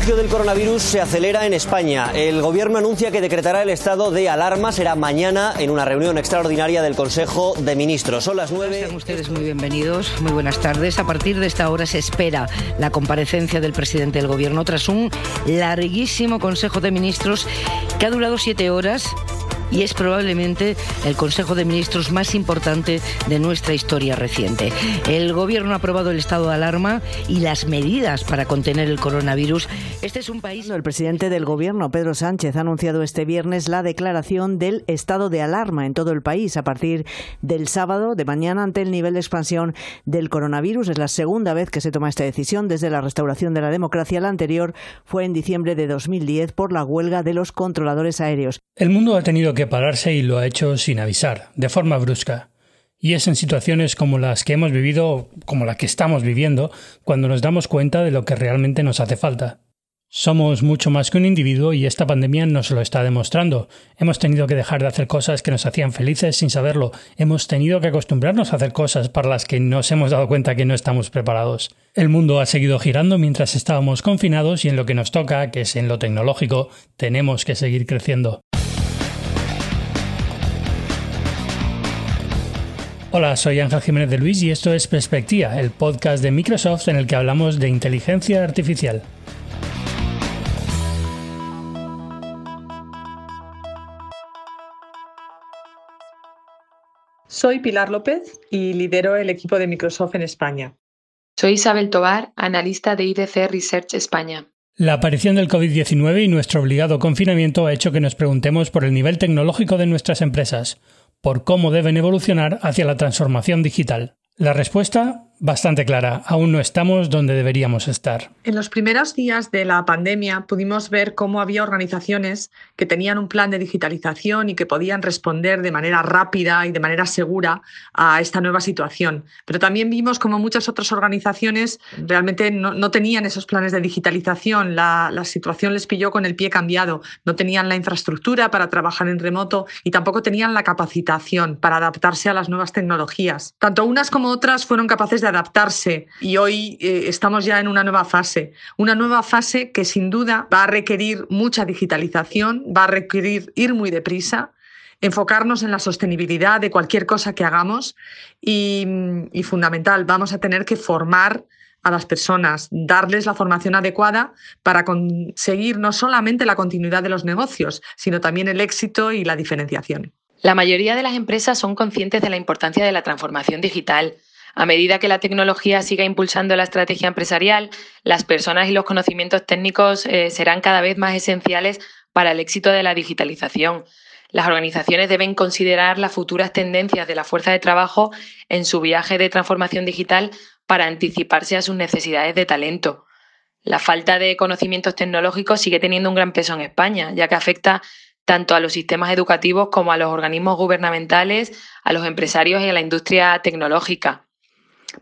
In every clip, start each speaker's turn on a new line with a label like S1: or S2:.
S1: contagio del coronavirus se acelera en España. El gobierno anuncia que decretará el estado de alarma. Será mañana en una reunión extraordinaria del Consejo de Ministros. Son las nueve.
S2: Sean ustedes muy bienvenidos. Muy buenas tardes. A partir de esta hora se espera la comparecencia del presidente del gobierno tras un larguísimo Consejo de Ministros que ha durado siete horas y es probablemente el Consejo de Ministros más importante de nuestra historia reciente. El Gobierno ha aprobado el estado de alarma y las medidas para contener el coronavirus. Este es un país.
S3: El presidente del Gobierno, Pedro Sánchez, ha anunciado este viernes la declaración del estado de alarma en todo el país a partir del sábado de mañana ante el nivel de expansión del coronavirus. Es la segunda vez que se toma esta decisión desde la restauración de la democracia. La anterior fue en diciembre de 2010 por la huelga de los controladores aéreos.
S4: El mundo ha tenido que pararse y lo ha hecho sin avisar, de forma brusca. Y es en situaciones como las que hemos vivido, como la que estamos viviendo, cuando nos damos cuenta de lo que realmente nos hace falta. Somos mucho más que un individuo y esta pandemia nos lo está demostrando. Hemos tenido que dejar de hacer cosas que nos hacían felices sin saberlo. Hemos tenido que acostumbrarnos a hacer cosas para las que nos hemos dado cuenta que no estamos preparados. El mundo ha seguido girando mientras estábamos confinados y en lo que nos toca, que es en lo tecnológico, tenemos que seguir creciendo. Hola, soy Ángel Jiménez de Luis y esto es Perspectiva, el podcast de Microsoft en el que hablamos de inteligencia artificial.
S5: Soy Pilar López y lidero el equipo de Microsoft en España.
S6: Soy Isabel Tobar, analista de IDC Research España.
S4: La aparición del COVID-19 y nuestro obligado confinamiento ha hecho que nos preguntemos por el nivel tecnológico de nuestras empresas por cómo deben evolucionar hacia la transformación digital. La respuesta bastante clara. Aún no estamos donde deberíamos estar.
S5: En los primeros días de la pandemia pudimos ver cómo había organizaciones que tenían un plan de digitalización y que podían responder de manera rápida y de manera segura a esta nueva situación. Pero también vimos cómo muchas otras organizaciones realmente no, tenían esos planes de digitalización. La, la situación les pilló con el pie cambiado. No tenían la infraestructura para trabajar en remoto y tampoco tenían la capacitación para adaptarse a las nuevas tecnologías. Tanto unas como otras fueron capaces de adaptarse y hoy eh, estamos ya en una nueva fase, una nueva fase que sin duda va a requerir mucha digitalización, va a requerir ir muy deprisa, enfocarnos en la sostenibilidad de cualquier cosa que hagamos y, y fundamental, vamos a tener que formar a las personas, darles la formación adecuada para conseguir no solamente la continuidad de los negocios, sino también el éxito y la diferenciación.
S6: La mayoría de las empresas son conscientes de la importancia de la transformación digital a medida que la tecnología siga impulsando la estrategia empresarial, las personas y los conocimientos técnicos eh, serán cada vez más esenciales para el éxito de la digitalización. Las organizaciones deben considerar las futuras tendencias de la fuerza de trabajo en su viaje de transformación digital para anticiparse a sus necesidades de talento. La falta de conocimientos tecnológicos sigue teniendo un gran peso en España, ya que afecta tanto a los sistemas educativos como a los organismos gubernamentales, a los empresarios y a la industria tecnológica.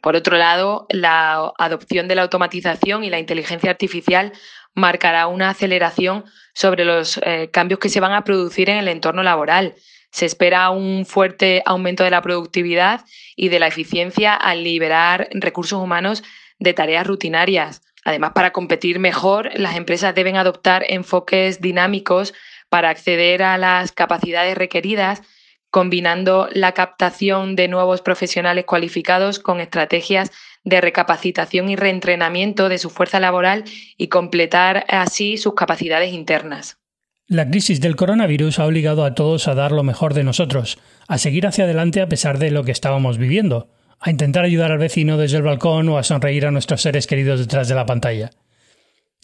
S6: Por otro lado, la adopción de la automatización y la inteligencia artificial marcará una aceleración sobre los eh, cambios que se van a producir en el entorno laboral. Se espera un fuerte aumento de la productividad y de la eficiencia al liberar recursos humanos de tareas rutinarias. Además, para competir mejor, las empresas deben adoptar enfoques dinámicos para acceder a las capacidades requeridas combinando la captación de nuevos profesionales cualificados con estrategias de recapacitación y reentrenamiento de su fuerza laboral y completar así sus capacidades internas.
S4: La crisis del coronavirus ha obligado a todos a dar lo mejor de nosotros, a seguir hacia adelante a pesar de lo que estábamos viviendo, a intentar ayudar al vecino desde el balcón o a sonreír a nuestros seres queridos detrás de la pantalla.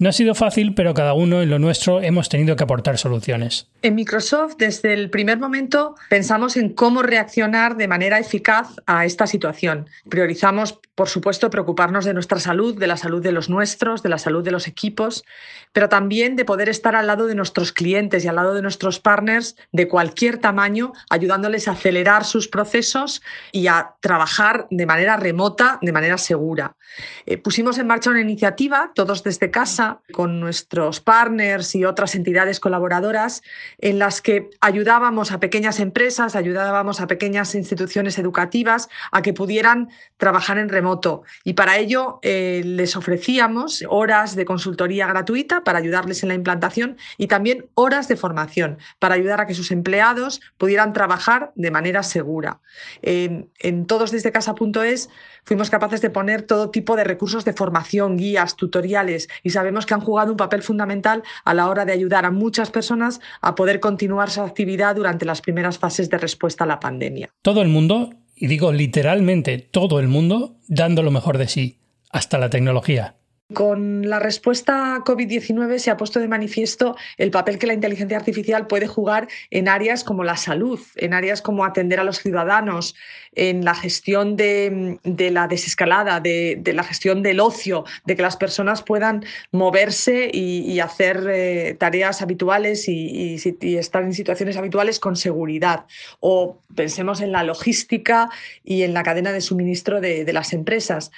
S4: No ha sido fácil, pero cada uno en lo nuestro hemos tenido que aportar soluciones.
S5: En Microsoft, desde el primer momento, pensamos en cómo reaccionar de manera eficaz a esta situación. Priorizamos, por supuesto, preocuparnos de nuestra salud, de la salud de los nuestros, de la salud de los equipos, pero también de poder estar al lado de nuestros clientes y al lado de nuestros partners de cualquier tamaño, ayudándoles a acelerar sus procesos y a trabajar de manera remota, de manera segura. Eh, pusimos en marcha una iniciativa, todos desde casa, empresa con nuestros partners y otras entidades colaboradoras en las que ayudábamos a pequeñas empresas, ayudábamos a pequeñas instituciones educativas a que pudieran trabajar en remoto. Y para ello eh, les ofrecíamos horas de consultoría gratuita para ayudarles en la implantación y también horas de formación para ayudar a que sus empleados pudieran trabajar de manera segura. en todos desde casa.es fuimos capaces de poner todo tipo de recursos de formación, guías, tutoriales y sabemos que han jugado un papel fundamental a la hora de ayudar a muchas personas a poder continuar su actividad durante las primeras fases de respuesta a la pandemia.
S4: Todo el mundo, y digo literalmente todo el mundo, dando lo mejor de sí, hasta la tecnología.
S5: Con la respuesta a COVID-19 se ha puesto de manifiesto el papel que la inteligencia artificial puede jugar en áreas como la salud, en áreas como atender a los ciudadanos, en la gestión de, la desescalada, de, la gestión del ocio, de que las personas puedan moverse y, hacer eh, tareas habituales y, estar en situaciones habituales con seguridad. O pensemos en la logística y en la cadena de suministro de las empresas.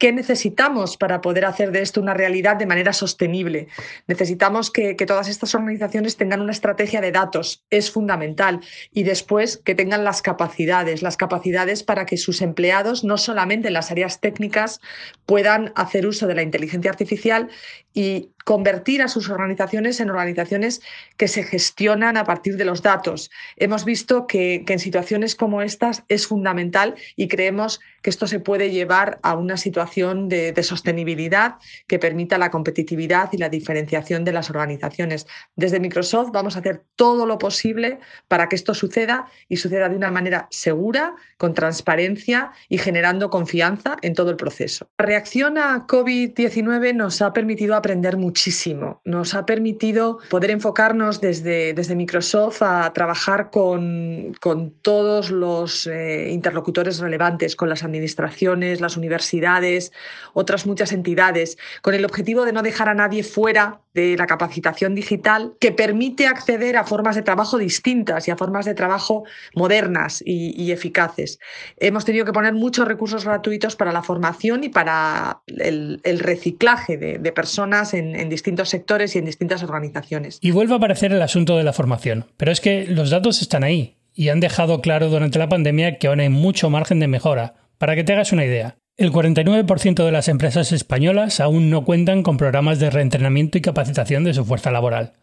S5: ¿Qué necesitamos para poder hacer de esto una realidad de manera sostenible? Necesitamos que, todas estas organizaciones tengan una estrategia de datos, es fundamental, y después que tengan las capacidades, las capacidades para que sus empleados, no solamente en las áreas técnicas, puedan hacer uso de la inteligencia artificial y convertir a sus organizaciones en organizaciones que se gestionan a partir de los datos. Hemos visto que, en situaciones como estas es fundamental y creemos que esto se puede llevar a una situación de, sostenibilidad que permita la competitividad y la diferenciación de las organizaciones. Desde Microsoft vamos a hacer todo lo posible para que esto suceda y suceda de una manera segura, con transparencia y generando confianza en todo el proceso. La reacción a COVID-19 nos ha permitido aprender muchísimo. Nos ha permitido poder enfocarnos desde, desde Microsoft a trabajar con, con todos los eh, interlocutores relevantes, con las administraciones, las universidades, otras muchas entidades, con el objetivo de no dejar a nadie fuera de la capacitación digital que permite acceder a formas de trabajo distintas y a formas de trabajo modernas y, eficaces. Hemos tenido que poner muchos recursos gratuitos para la formación y para el, reciclaje de, personas en, en, distintos sectores y en distintas organizaciones.
S4: Y vuelve a aparecer el asunto de la formación, pero es que los datos están ahí y han dejado claro durante la pandemia que aún hay mucho margen de mejora. Para que te hagas una idea, el 49% de las empresas españolas aún no cuentan con programas de reentrenamiento y capacitación de su fuerza laboral.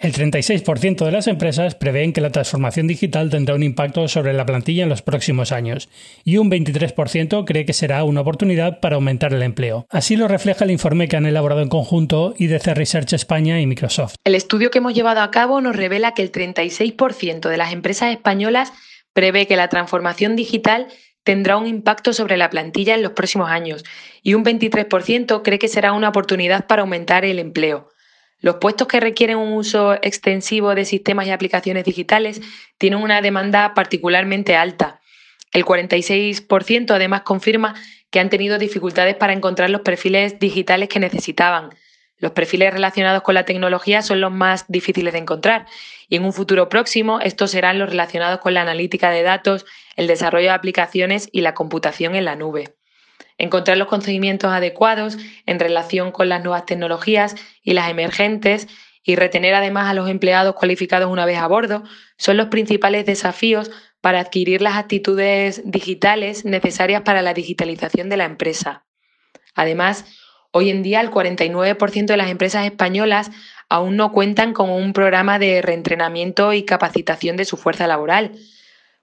S4: El 36% de las empresas prevén que la transformación digital tendrá un impacto sobre la plantilla en los próximos años y un 23% cree que será una oportunidad para aumentar el empleo. Así lo refleja el informe que han elaborado en conjunto IDC Research España y Microsoft.
S6: El estudio que hemos llevado a cabo nos revela que el 36% de las empresas españolas prevé que la transformación digital tendrá un impacto sobre la plantilla en los próximos años y un 23% cree que será una oportunidad para aumentar el empleo. Los puestos que requieren un uso extensivo de sistemas y aplicaciones digitales tienen una demanda particularmente alta. El 46% además confirma que han tenido dificultades para encontrar los perfiles digitales que necesitaban. Los perfiles relacionados con la tecnología son los más difíciles de encontrar y en un futuro próximo estos serán los relacionados con la analítica de datos, el desarrollo de aplicaciones y la computación en la nube. Encontrar los conocimientos adecuados en relación con las nuevas tecnologías y las emergentes y retener además a los empleados cualificados una vez a bordo son los principales desafíos para adquirir las actitudes digitales necesarias para la digitalización de la empresa. Además, Hoy en día el 49% de las empresas españolas aún no cuentan con un programa de reentrenamiento y capacitación de su fuerza laboral.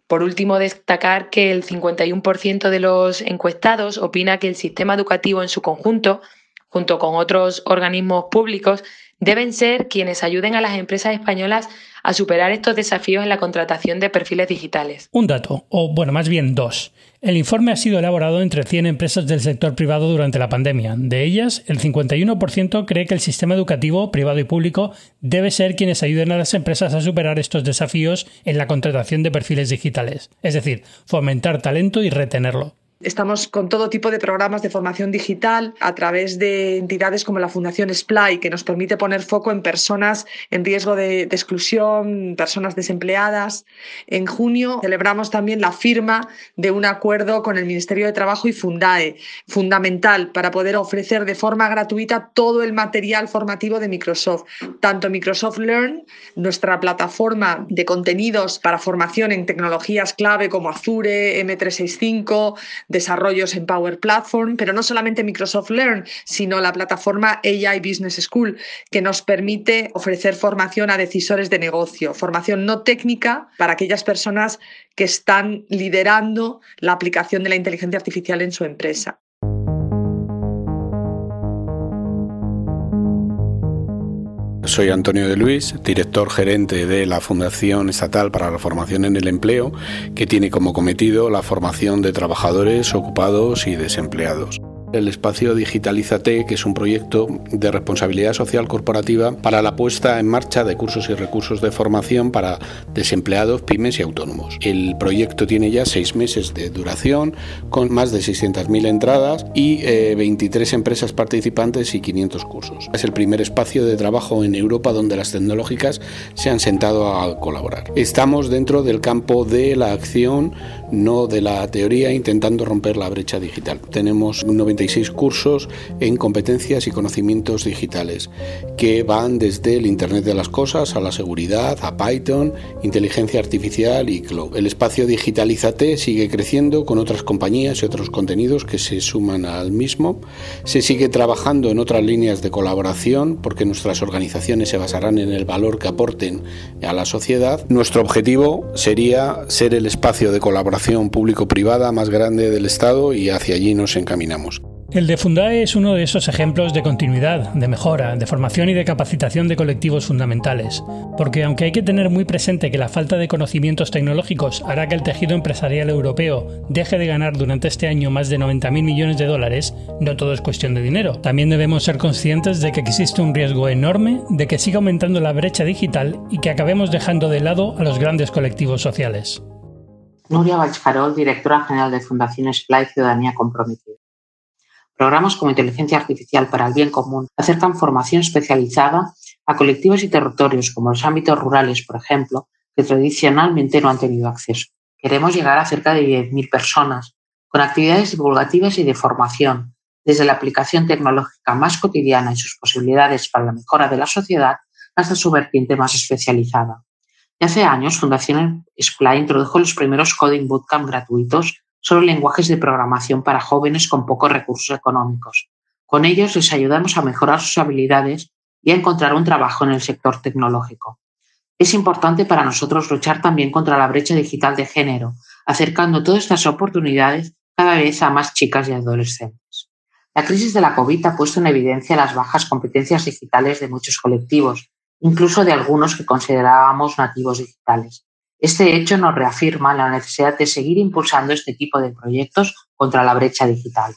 S6: Por último, destacar que el 51% de los encuestados opina que el sistema educativo en su conjunto, junto con otros organismos públicos, deben ser quienes ayuden a las empresas españolas a superar estos desafíos en la contratación de perfiles digitales.
S4: Un dato, o bueno, más bien dos. El informe ha sido elaborado entre 100 empresas del sector privado durante la pandemia. De ellas, el 51% cree que el sistema educativo, privado y público, debe ser quienes ayuden a las empresas a superar estos desafíos en la contratación de perfiles digitales, es decir, fomentar talento y retenerlo.
S5: Estamos con todo tipo de programas de formación digital a través de entidades como la Fundación SPLY, que nos permite poner foco en personas en riesgo de, exclusión, personas desempleadas. En junio celebramos también la firma de un acuerdo con el Ministerio de Trabajo y Fundae, fundamental para poder ofrecer de forma gratuita todo el material formativo de Microsoft, tanto Microsoft Learn, nuestra plataforma de contenidos para formación en tecnologías clave como Azure, M365, desarrollos en Power Platform, pero no solamente Microsoft Learn, sino la plataforma AI Business School, que nos permite ofrecer formación a decisores de negocio, formación no técnica para aquellas personas que están liderando la aplicación de la inteligencia artificial en su empresa.
S7: Soy Antonio de Luis, director gerente de la Fundación Estatal para la Formación en el Empleo, que tiene como cometido la formación de trabajadores ocupados y desempleados. El espacio Digitalízate, que es un proyecto de responsabilidad social corporativa para la puesta en marcha de cursos y recursos de formación para desempleados, pymes y autónomos. El proyecto tiene ya seis meses de duración, con más de 600.000 entradas y 23 eh, empresas participantes y 500 cursos. Es el primer espacio de trabajo en Europa donde las tecnológicas se han sentado a colaborar. Estamos dentro del campo de la acción, no de la teoría, intentando romper la brecha digital. Tenemos un 96 cursos en competencias y conocimientos digitales que van desde el Internet de las Cosas a la seguridad, a Python, inteligencia artificial y cloud. El espacio Digitalízate sigue creciendo con otras compañías y otros contenidos que se suman al mismo. Se sigue trabajando en otras líneas de colaboración porque nuestras organizaciones se basarán en el valor que aporten a la sociedad. Nuestro objetivo sería ser el espacio de colaboración público-privada más grande del Estado y hacia allí nos encaminamos.
S4: El de Fundae es uno de esos ejemplos de continuidad, de mejora, de formación y de capacitación de colectivos fundamentales, porque aunque hay que tener muy presente que la falta de conocimientos tecnológicos hará que el tejido empresarial europeo deje de ganar durante este año más de 90.000 millones de dólares, no todo es cuestión de dinero. También debemos ser conscientes de que existe un riesgo enorme de que siga aumentando la brecha digital y que acabemos dejando de lado a los grandes colectivos sociales.
S8: Nuria Valcharol, directora general de Fundación Splay Ciudadanía Comprometida. Programas como Inteligencia Artificial para el Bien Común acercan formación especializada a colectivos y territorios como los ámbitos rurales, por ejemplo, que tradicionalmente no han tenido acceso. Queremos llegar a cerca de 10.000 personas con actividades divulgativas y de formación, desde la aplicación tecnológica más cotidiana y sus posibilidades para la mejora de la sociedad hasta su vertiente más especializada. Y hace años, Fundación SPLY introdujo los primeros Coding Bootcamp gratuitos sobre lenguajes de programación para jóvenes con pocos recursos económicos. Con ellos les ayudamos a mejorar sus habilidades y a encontrar un trabajo en el sector tecnológico. Es importante para nosotros luchar también contra la brecha digital de género, acercando todas estas oportunidades cada vez a más chicas y adolescentes. La crisis de la COVID ha puesto en evidencia las bajas competencias digitales de muchos colectivos, incluso de algunos que considerábamos nativos digitales. Este hecho nos reafirma la necesidad de seguir impulsando este tipo de proyectos contra la brecha digital.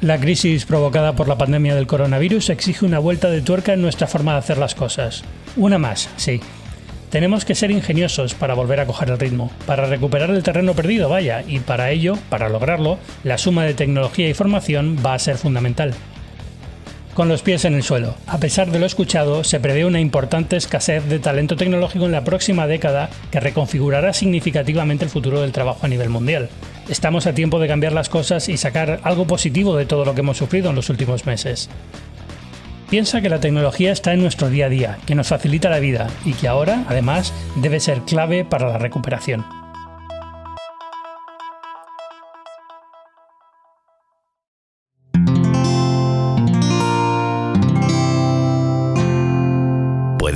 S4: La crisis provocada por la pandemia del coronavirus exige una vuelta de tuerca en nuestra forma de hacer las cosas. Una más, sí. Tenemos que ser ingeniosos para volver a coger el ritmo, para recuperar el terreno perdido, vaya, y para ello, para lograrlo, la suma de tecnología y formación va a ser fundamental con los pies en el suelo. A pesar de lo escuchado, se prevé una importante escasez de talento tecnológico en la próxima década que reconfigurará significativamente el futuro del trabajo a nivel mundial. Estamos a tiempo de cambiar las cosas y sacar algo positivo de todo lo que hemos sufrido en los últimos meses. Piensa que la tecnología está en nuestro día a día, que nos facilita la vida y que ahora, además, debe ser clave para la recuperación.